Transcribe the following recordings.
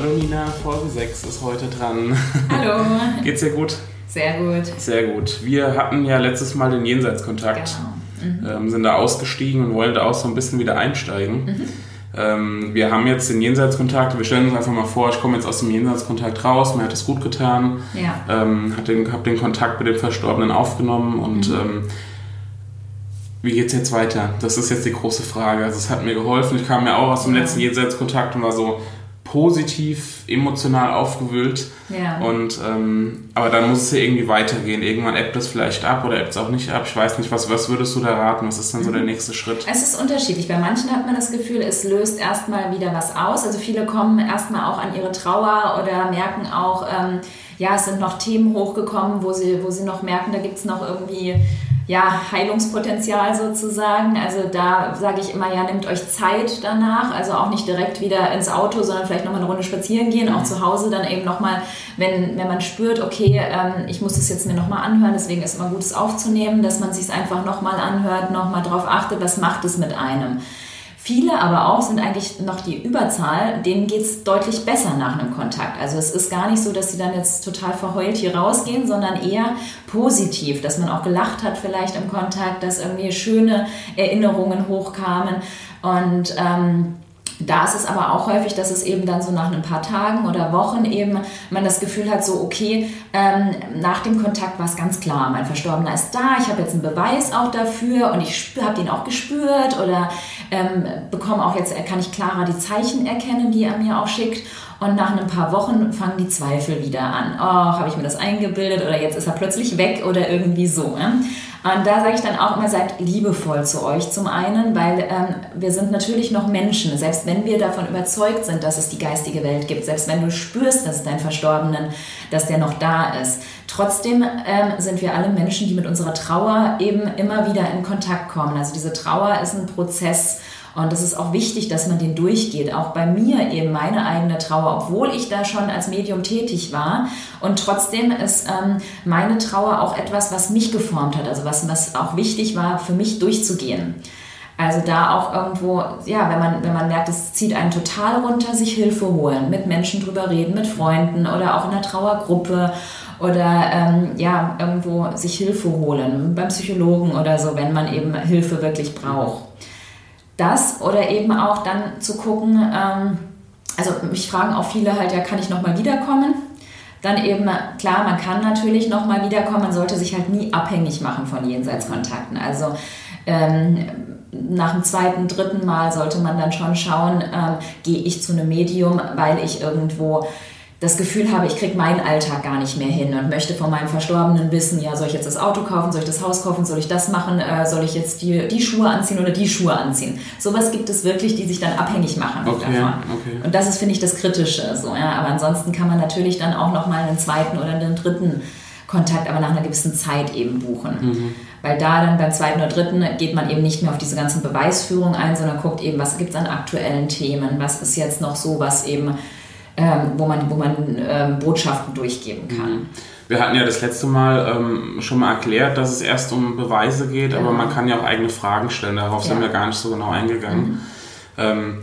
Hallo Nina, Folge 6 ist heute dran. Hallo. Geht's dir gut? Sehr gut. Sehr gut. Wir hatten ja letztes Mal den Jenseitskontakt, genau. mhm. ähm, sind da ausgestiegen und wollen da auch so ein bisschen wieder einsteigen. Mhm. Ähm, wir haben jetzt den Jenseitskontakt, wir stellen uns einfach mal vor, ich komme jetzt aus dem Jenseitskontakt raus, mir hat es gut getan, ja. ähm, habe den, hab den Kontakt mit dem Verstorbenen aufgenommen und mhm. ähm, wie geht's jetzt weiter? Das ist jetzt die große Frage. Also es hat mir geholfen. Ich kam ja auch aus dem letzten Jenseitskontakt und war so, positiv, emotional aufgewühlt. Ja. Und, ähm, aber dann muss es ja irgendwie weitergehen. Irgendwann ebbt es vielleicht ab oder ebbt es auch nicht ab. Ich weiß nicht, was, was würdest du da raten? Was ist dann so der mhm. nächste Schritt? Es ist unterschiedlich. Bei manchen hat man das Gefühl, es löst erstmal wieder was aus. Also viele kommen erstmal auch an ihre Trauer oder merken auch, ähm, ja, es sind noch Themen hochgekommen, wo sie, wo sie noch merken, da gibt es noch irgendwie ja, Heilungspotenzial sozusagen. Also da sage ich immer, ja, nehmt euch Zeit danach. Also auch nicht direkt wieder ins Auto, sondern vielleicht nochmal eine Runde spazieren gehen. Auch zu Hause dann eben nochmal, wenn, wenn man spürt, okay, ähm, ich muss das jetzt mir nochmal anhören, deswegen ist es immer gut, es aufzunehmen, dass man sich einfach nochmal anhört, nochmal drauf achtet, was macht es mit einem. Viele aber auch sind eigentlich noch die Überzahl, denen geht es deutlich besser nach einem Kontakt. Also es ist gar nicht so, dass sie dann jetzt total verheult hier rausgehen, sondern eher positiv, dass man auch gelacht hat vielleicht im Kontakt, dass irgendwie schöne Erinnerungen hochkamen und ähm, da ist es aber auch häufig, dass es eben dann so nach ein paar Tagen oder Wochen eben man das Gefühl hat, so okay, ähm, nach dem Kontakt war es ganz klar, mein Verstorbener ist da, ich habe jetzt einen Beweis auch dafür und ich habe ihn auch gespürt oder ähm, bekomme auch jetzt, kann ich klarer die Zeichen erkennen, die er mir auch schickt. Und nach ein paar Wochen fangen die Zweifel wieder an. Oh, habe ich mir das eingebildet oder jetzt ist er plötzlich weg oder irgendwie so. Ne? Und da sage ich dann auch immer, seid liebevoll zu euch zum einen, weil ähm, wir sind natürlich noch Menschen. Selbst wenn wir davon überzeugt sind, dass es die geistige Welt gibt, selbst wenn du spürst, dass dein Verstorbenen, dass der noch da ist, trotzdem ähm, sind wir alle Menschen, die mit unserer Trauer eben immer wieder in Kontakt kommen. Also diese Trauer ist ein Prozess und es ist auch wichtig, dass man den durchgeht. Auch bei mir eben meine eigene Trauer, obwohl ich da schon als Medium tätig war. Und trotzdem ist ähm, meine Trauer auch etwas, was mich geformt hat, also was, was auch wichtig war, für mich durchzugehen. Also da auch irgendwo, ja, wenn man, wenn man merkt, es zieht einen total runter, sich Hilfe holen, mit Menschen drüber reden, mit Freunden oder auch in einer Trauergruppe oder ähm, ja, irgendwo sich Hilfe holen, beim Psychologen oder so, wenn man eben Hilfe wirklich braucht das oder eben auch dann zu gucken, ähm, also mich fragen auch viele halt, ja, kann ich nochmal wiederkommen? Dann eben, klar, man kann natürlich nochmal wiederkommen, man sollte sich halt nie abhängig machen von Jenseitskontakten. Also ähm, nach dem zweiten, dritten Mal sollte man dann schon schauen, ähm, gehe ich zu einem Medium, weil ich irgendwo das Gefühl habe, ich kriege meinen Alltag gar nicht mehr hin und möchte von meinem Verstorbenen wissen, ja, soll ich jetzt das Auto kaufen, soll ich das Haus kaufen, soll ich das machen, äh, soll ich jetzt die, die Schuhe anziehen oder die Schuhe anziehen. Sowas gibt es wirklich, die sich dann abhängig machen okay, davon. Okay. Und das ist, finde ich, das Kritische. So, ja. Aber ansonsten kann man natürlich dann auch nochmal einen zweiten oder einen dritten Kontakt, aber nach einer gewissen Zeit eben buchen. Mhm. Weil da dann beim zweiten oder dritten geht man eben nicht mehr auf diese ganzen Beweisführungen ein, sondern guckt eben, was gibt es an aktuellen Themen, was ist jetzt noch so, was eben ähm, wo man, wo man ähm, Botschaften durchgeben kann. Mhm. Wir hatten ja das letzte Mal ähm, schon mal erklärt, dass es erst um Beweise geht, genau. aber man kann ja auch eigene Fragen stellen. Darauf ja. sind wir gar nicht so genau eingegangen. Mhm. Ähm,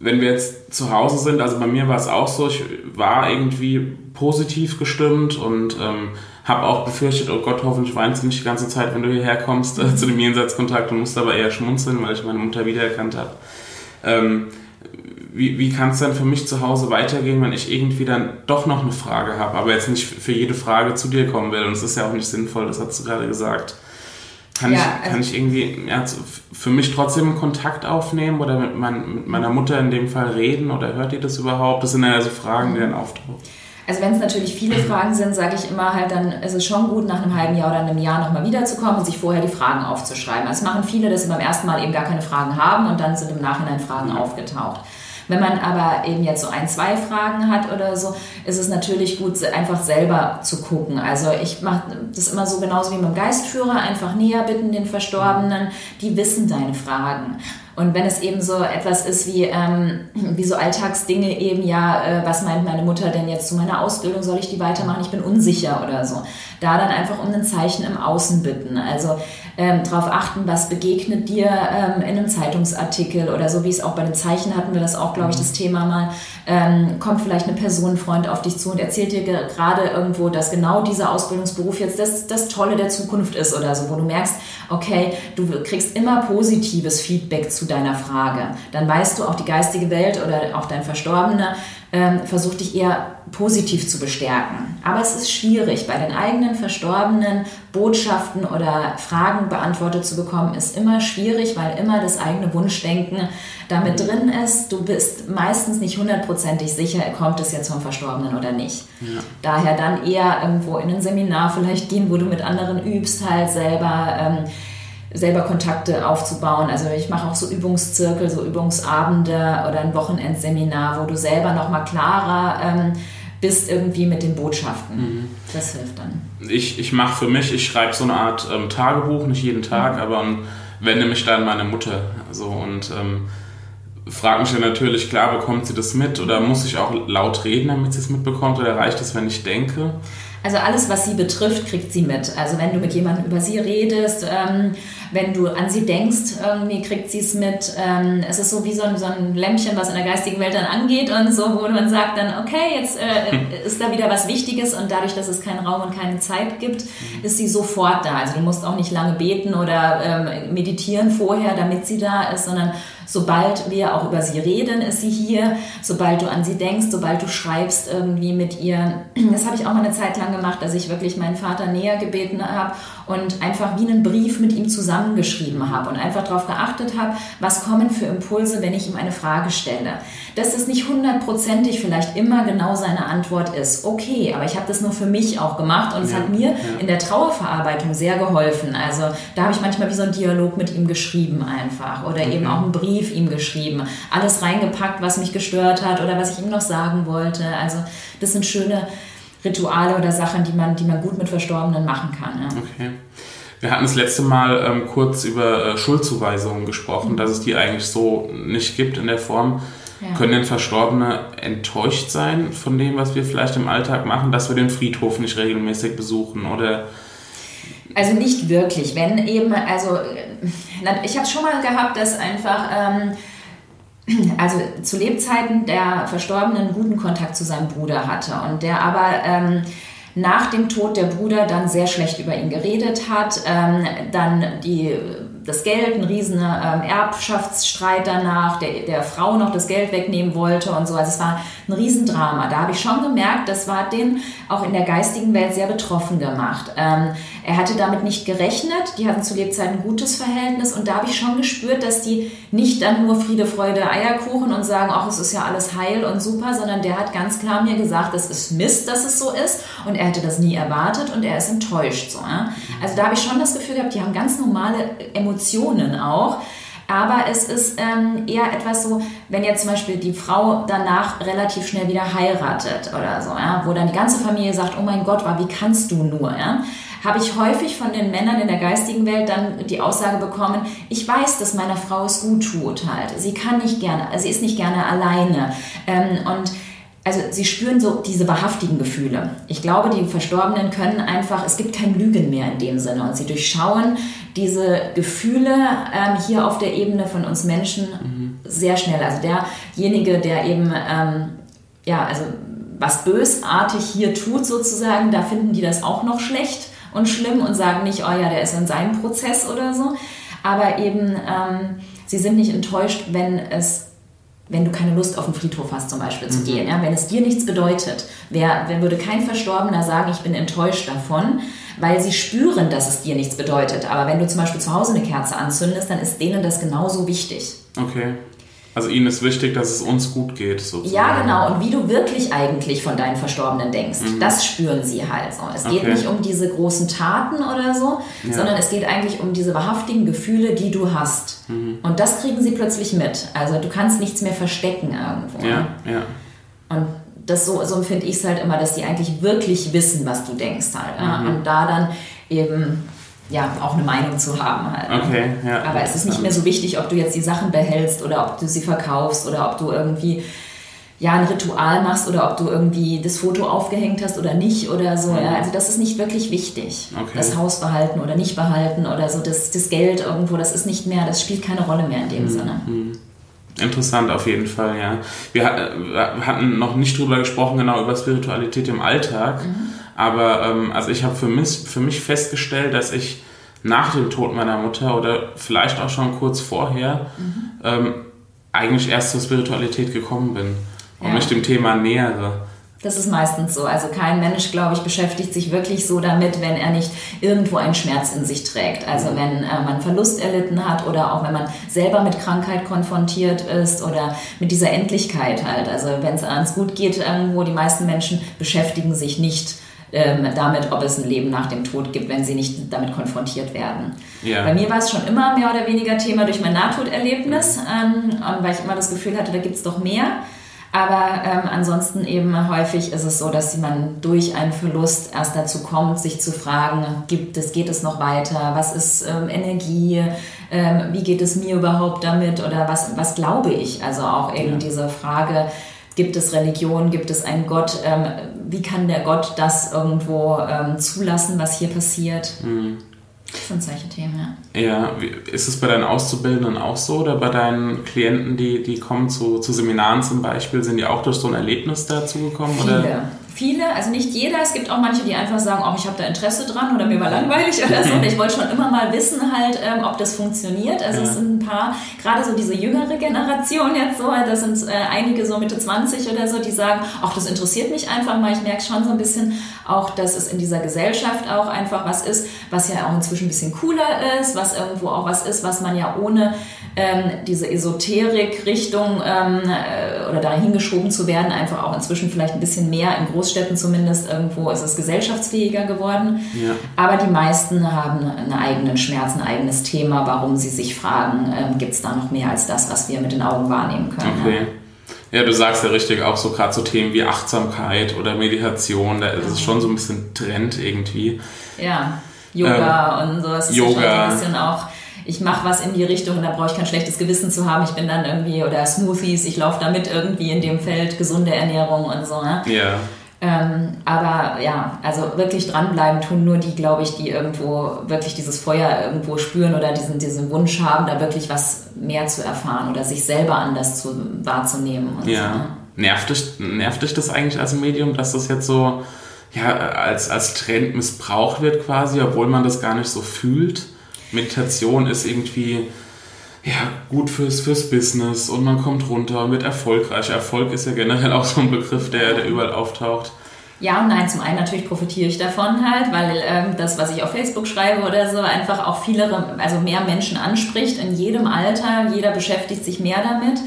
wenn wir jetzt zu Hause sind, also bei mir war es auch so, ich war irgendwie positiv gestimmt und ähm, habe auch befürchtet, oh Gott, hoffentlich weinst du nicht die ganze Zeit, wenn du hierher kommst äh, zu dem Jenseitskontakt und musste aber eher schmunzeln, weil ich meine Mutter wiedererkannt habe. Wie, wie kann es dann für mich zu Hause weitergehen, wenn ich irgendwie dann doch noch eine Frage habe, aber jetzt nicht für jede Frage zu dir kommen will. Und es ist ja auch nicht sinnvoll, das hast du gerade gesagt. Kann, ja, ich, kann also ich irgendwie ja, für mich trotzdem Kontakt aufnehmen oder mit, mein, mit, meiner Mutter in dem Fall reden oder hört ihr das überhaupt? Das sind ja so Fragen, die dann auftauchen. Also wenn es natürlich viele Fragen sind, sage ich immer halt, dann ist es schon gut, nach einem halben Jahr oder einem Jahr nochmal wiederzukommen und sich vorher die Fragen aufzuschreiben. Also es machen viele, dass sie beim ersten Mal eben gar keine Fragen haben und dann sind im Nachhinein Fragen aufgetaucht. Wenn man aber eben jetzt so ein, zwei Fragen hat oder so, ist es natürlich gut, einfach selber zu gucken. Also ich mache das immer so genauso wie dem Geistführer, einfach näher bitten den Verstorbenen, die wissen deine Fragen. Und wenn es eben so etwas ist wie, ähm, wie so Alltagsdinge eben, ja, äh, was meint meine Mutter denn jetzt zu meiner Ausbildung, soll ich die weitermachen, ich bin unsicher oder so. Da dann einfach um ein Zeichen im Außen bitten. Also ähm, darauf achten, was begegnet dir ähm, in einem Zeitungsartikel oder so, wie es auch bei den Zeichen hatten wir das auch, glaube ich, das Thema mal. Ähm, kommt vielleicht eine Personenfreund auf dich zu und erzählt dir gerade irgendwo, dass genau dieser Ausbildungsberuf jetzt das, das Tolle der Zukunft ist oder so, wo du merkst, okay, du kriegst immer positives Feedback zu deiner Frage. Dann weißt du auch die geistige Welt oder auch dein Verstorbener ähm, versucht dich eher positiv zu bestärken. Aber es ist schwierig, bei den eigenen Verstorbenen Botschaften oder Fragen beantwortet zu bekommen, ist immer schwierig, weil immer das eigene Wunschdenken damit drin ist. Du bist meistens nicht hundertprozentig sicher, kommt es jetzt vom Verstorbenen oder nicht. Ja. Daher dann eher irgendwo in ein Seminar vielleicht gehen, wo du mit anderen übst, halt selber. Ähm, selber Kontakte aufzubauen. Also ich mache auch so Übungszirkel, so Übungsabende oder ein Wochenendseminar, wo du selber nochmal klarer ähm, bist irgendwie mit den Botschaften. Mhm. Das hilft dann. Ich, ich mache für mich, ich schreibe so eine Art ähm, Tagebuch, nicht jeden Tag, mhm. aber um, wende mich da an meine Mutter. So und ähm, frage mich dann natürlich, klar, bekommt sie das mit oder muss ich auch laut reden, damit sie es mitbekommt oder reicht es, wenn ich denke? Also alles, was sie betrifft, kriegt sie mit. Also wenn du mit jemandem über sie redest, ähm, wenn du an sie denkst, irgendwie kriegt sie es mit. Ähm, es ist so wie so ein, so ein Lämpchen, was in der geistigen Welt dann angeht und so, wo man sagt dann, okay, jetzt äh, ist da wieder was Wichtiges und dadurch, dass es keinen Raum und keine Zeit gibt, ist sie sofort da. Also du musst auch nicht lange beten oder ähm, meditieren vorher, damit sie da ist, sondern sobald wir auch über sie reden, ist sie hier. Sobald du an sie denkst, sobald du schreibst irgendwie mit ihr. Das habe ich auch mal eine Zeit lang gemacht, dass ich wirklich meinen Vater näher gebeten habe und einfach wie einen Brief mit ihm zusammengeschrieben habe und einfach darauf geachtet habe, was kommen für Impulse, wenn ich ihm eine Frage stelle. Dass das nicht hundertprozentig vielleicht immer genau seine Antwort ist, okay, aber ich habe das nur für mich auch gemacht und es hat mir ja. in der Trauerverarbeitung sehr geholfen. Also da habe ich manchmal wie so einen Dialog mit ihm geschrieben einfach oder okay. eben auch einen Brief ihm geschrieben, alles reingepackt, was mich gestört hat oder was ich ihm noch sagen wollte. Also das sind schöne Rituale oder Sachen, die man, die man gut mit Verstorbenen machen kann. Ja. Okay. Wir hatten das letzte Mal ähm, kurz über äh, Schuldzuweisungen gesprochen, mhm. dass es die eigentlich so nicht gibt in der Form. Ja. Können denn Verstorbene enttäuscht sein von dem, was wir vielleicht im Alltag machen, dass wir den Friedhof nicht regelmäßig besuchen oder also nicht wirklich. Wenn eben, also ich habe schon mal gehabt, dass einfach ähm, also zu Lebzeiten der Verstorbenen guten Kontakt zu seinem Bruder hatte und der aber ähm, nach dem Tod der Bruder dann sehr schlecht über ihn geredet hat, ähm, dann die das Geld, ein riesen ähm, Erbschaftsstreit danach, der, der Frau noch das Geld wegnehmen wollte und so. Also es war ein Riesendrama. Da habe ich schon gemerkt, das war den auch in der geistigen Welt sehr betroffen gemacht. Ähm, er hatte damit nicht gerechnet. Die hatten zu Lebzeiten ein gutes Verhältnis und da habe ich schon gespürt, dass die nicht dann nur Friede, Freude, Eierkuchen und sagen, ach, es ist ja alles heil und super, sondern der hat ganz klar mir gesagt, das ist Mist, dass es so ist und er hätte das nie erwartet und er ist enttäuscht. So, ja? Also da habe ich schon das Gefühl gehabt, die haben ganz normale Emotionen auch. Aber es ist ähm, eher etwas so, wenn jetzt zum Beispiel die Frau danach relativ schnell wieder heiratet oder so, ja, wo dann die ganze Familie sagt, oh mein Gott, wie kannst du nur, ja, habe ich häufig von den Männern in der geistigen Welt dann die Aussage bekommen, ich weiß, dass meiner Frau es gut tut halt. Sie kann nicht gerne, sie ist nicht gerne alleine. Ähm, und also sie spüren so diese wahrhaftigen Gefühle. Ich glaube, die Verstorbenen können einfach, es gibt kein Lügen mehr in dem Sinne und sie durchschauen diese Gefühle ähm, hier auf der Ebene von uns Menschen mhm. sehr schnell. Also derjenige, der eben, ähm, ja, also was bösartig hier tut sozusagen, da finden die das auch noch schlecht und schlimm und sagen nicht, oh ja, der ist in seinem Prozess oder so. Aber eben, ähm, sie sind nicht enttäuscht, wenn es wenn du keine Lust auf den Friedhof hast, zum Beispiel zu mhm. gehen. Ja? Wenn es dir nichts bedeutet, wer, wer würde kein Verstorbener sagen, ich bin enttäuscht davon, weil sie spüren, dass es dir nichts bedeutet. Aber wenn du zum Beispiel zu Hause eine Kerze anzündest, dann ist denen das genauso wichtig. Okay. Also ihnen ist wichtig, dass es uns gut geht. Sozusagen. Ja, genau. Und wie du wirklich eigentlich von deinen Verstorbenen denkst, mhm. das spüren sie halt so. Es geht okay. nicht um diese großen Taten oder so, ja. sondern es geht eigentlich um diese wahrhaftigen Gefühle, die du hast. Mhm. Und das kriegen sie plötzlich mit. Also du kannst nichts mehr verstecken irgendwo. Ja, ja. Und das so, so empfinde ich es halt immer, dass die eigentlich wirklich wissen, was du denkst halt. Mhm. Und da dann eben ja, auch eine Meinung zu haben halt. Ne? Okay, ja. Aber es ist nicht mehr so wichtig, ob du jetzt die Sachen behältst oder ob du sie verkaufst oder ob du irgendwie ja, ein Ritual machst oder ob du irgendwie das Foto aufgehängt hast oder nicht oder so. Ja. Also das ist nicht wirklich wichtig. Okay. Das Haus behalten oder nicht behalten oder so, das, das Geld irgendwo, das ist nicht mehr, das spielt keine Rolle mehr in dem mhm. Sinne. Mhm. Interessant auf jeden Fall, ja. Wir, hatten noch nicht drüber gesprochen, genau über Spiritualität im Alltag. Mhm. Aber ähm, also ich habe für mich, für mich festgestellt, dass ich nach dem Tod meiner Mutter oder vielleicht auch schon kurz vorher mhm. ähm, eigentlich erst zur Spiritualität gekommen bin und ja. mich dem Thema nähere. Das ist meistens so. Also kein Mensch, glaube ich, beschäftigt sich wirklich so damit, wenn er nicht irgendwo einen Schmerz in sich trägt. Also wenn äh, man Verlust erlitten hat oder auch wenn man selber mit Krankheit konfrontiert ist oder mit dieser Endlichkeit halt. Also wenn es ans gut geht, irgendwo die meisten Menschen beschäftigen sich nicht ähm, damit, ob es ein Leben nach dem Tod gibt, wenn sie nicht damit konfrontiert werden. Ja. Bei mir war es schon immer mehr oder weniger Thema durch mein Nahtoderlebnis, ähm, weil ich immer das Gefühl hatte, da gibt es doch mehr. Aber ähm, ansonsten eben häufig ist es so, dass man durch einen Verlust erst dazu kommt, sich zu fragen, gibt es, geht es noch weiter? Was ist ähm, Energie? Ähm, wie geht es mir überhaupt damit? Oder was, was glaube ich? Also auch eben ja. diese Frage, gibt es Religion, gibt es einen Gott? Ähm, wie kann der Gott das irgendwo ähm, zulassen, was hier passiert? Mhm. Das sind solche Themen, ja. Ja, ist es bei deinen Auszubildenden auch so oder bei deinen Klienten, die, die kommen zu, zu Seminaren zum Beispiel, sind die auch durch so ein Erlebnis dazu gekommen? Viele. Oder? Viele, also nicht jeder, es gibt auch manche, die einfach sagen, oh, ich habe da Interesse dran oder mir war langweilig oder so. Und ich wollte schon immer mal wissen halt, ähm, ob das funktioniert. Also ja. es sind ein paar, gerade so diese jüngere Generation jetzt so, das sind äh, einige so Mitte 20 oder so, die sagen, ach, das interessiert mich einfach mal. Ich merke schon so ein bisschen auch, dass es in dieser Gesellschaft auch einfach was ist, was ja auch inzwischen ein bisschen cooler ist, was irgendwo auch was ist, was man ja ohne ähm, diese Esoterik-Richtung ähm, äh, oder dahin geschoben zu werden, einfach auch inzwischen vielleicht ein bisschen mehr in Großstädten zumindest irgendwo ist es gesellschaftsfähiger geworden. Ja. Aber die meisten haben einen eigenen Schmerz, ein eigenes Thema, warum sie sich fragen, ähm, gibt es da noch mehr als das, was wir mit den Augen wahrnehmen können. Okay. Ja, du sagst ja richtig, auch so gerade so Themen wie Achtsamkeit oder Meditation, da ist es schon so ein bisschen Trend irgendwie. Ja, Yoga ähm, und sowas. Yoga. Ist ja schon so ein bisschen auch ich mache was in die Richtung und da brauche ich kein schlechtes Gewissen zu haben. Ich bin dann irgendwie, oder Smoothies, ich laufe damit irgendwie in dem Feld, gesunde Ernährung und so. Ne? Ja. Ähm, aber ja, also wirklich dranbleiben tun nur die, glaube ich, die irgendwo wirklich dieses Feuer irgendwo spüren oder diesen, diesen Wunsch haben, da wirklich was mehr zu erfahren oder sich selber anders zu, wahrzunehmen. ja. So, ne? nervt, dich, nervt dich das eigentlich als Medium, dass das jetzt so ja, als, als Trend missbraucht wird quasi, obwohl man das gar nicht so fühlt? Meditation ist irgendwie ja, gut fürs, fürs Business und man kommt runter und wird erfolgreich. Erfolg ist ja generell auch so ein Begriff, der, der überall auftaucht. Ja und nein, zum einen natürlich profitiere ich davon halt, weil ähm, das, was ich auf Facebook schreibe oder so, einfach auch viele, also mehr Menschen anspricht in jedem Alter. Jeder beschäftigt sich mehr damit.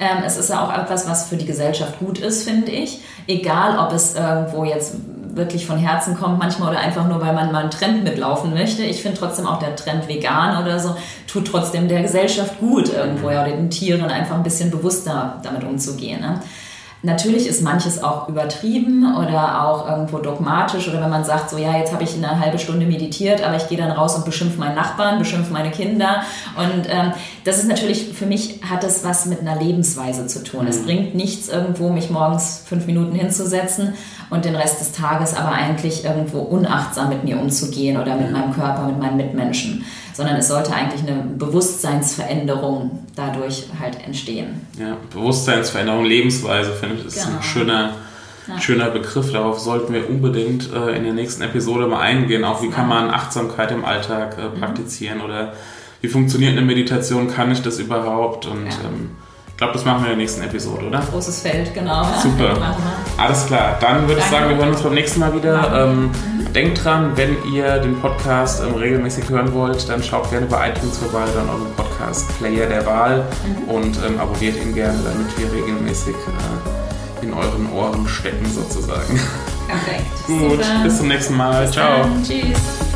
Ähm, es ist ja auch etwas, was für die Gesellschaft gut ist, finde ich. Egal, ob es irgendwo jetzt wirklich von Herzen kommt manchmal oder einfach nur, weil man mal einen Trend mitlaufen möchte. Ich finde trotzdem auch der Trend vegan oder so tut trotzdem der Gesellschaft gut irgendwo ja, oder den Tieren einfach ein bisschen bewusster damit umzugehen. Ne? Natürlich ist manches auch übertrieben oder auch irgendwo dogmatisch oder wenn man sagt, so ja, jetzt habe ich eine halbe Stunde meditiert, aber ich gehe dann raus und beschimpfe meinen Nachbarn, beschimpfe meine Kinder. Und ähm, das ist natürlich, für mich hat das was mit einer Lebensweise zu tun. Mhm. Es bringt nichts irgendwo, mich morgens fünf Minuten hinzusetzen und den Rest des Tages aber eigentlich irgendwo unachtsam mit mir umzugehen oder mit meinem Körper, mit meinen Mitmenschen sondern es sollte eigentlich eine Bewusstseinsveränderung dadurch halt entstehen. Ja, Bewusstseinsveränderung, Lebensweise, finde ich, ist genau. ein schöner, ja. schöner Begriff. Darauf sollten wir unbedingt äh, in der nächsten Episode mal eingehen. Auch wie kann man Achtsamkeit im Alltag äh, mhm. praktizieren mhm. oder wie funktioniert eine Meditation, kann ich das überhaupt? Und ja. ähm, ich glaube, das machen wir in der nächsten Episode, oder? Großes Feld, genau. Super. Alles klar. Dann würde ich sagen, wir hören uns beim nächsten Mal wieder. Ähm, denkt dran, wenn ihr den Podcast ähm, regelmäßig hören wollt, dann schaut gerne bei iTunes vorbei, dann eurem Podcast-Player der Wahl mhm. und ähm, abonniert ihn gerne, damit wir regelmäßig äh, in euren Ohren stecken sozusagen. Perfekt. Gut, Super. bis zum nächsten Mal. Bis Ciao. Dann. Tschüss.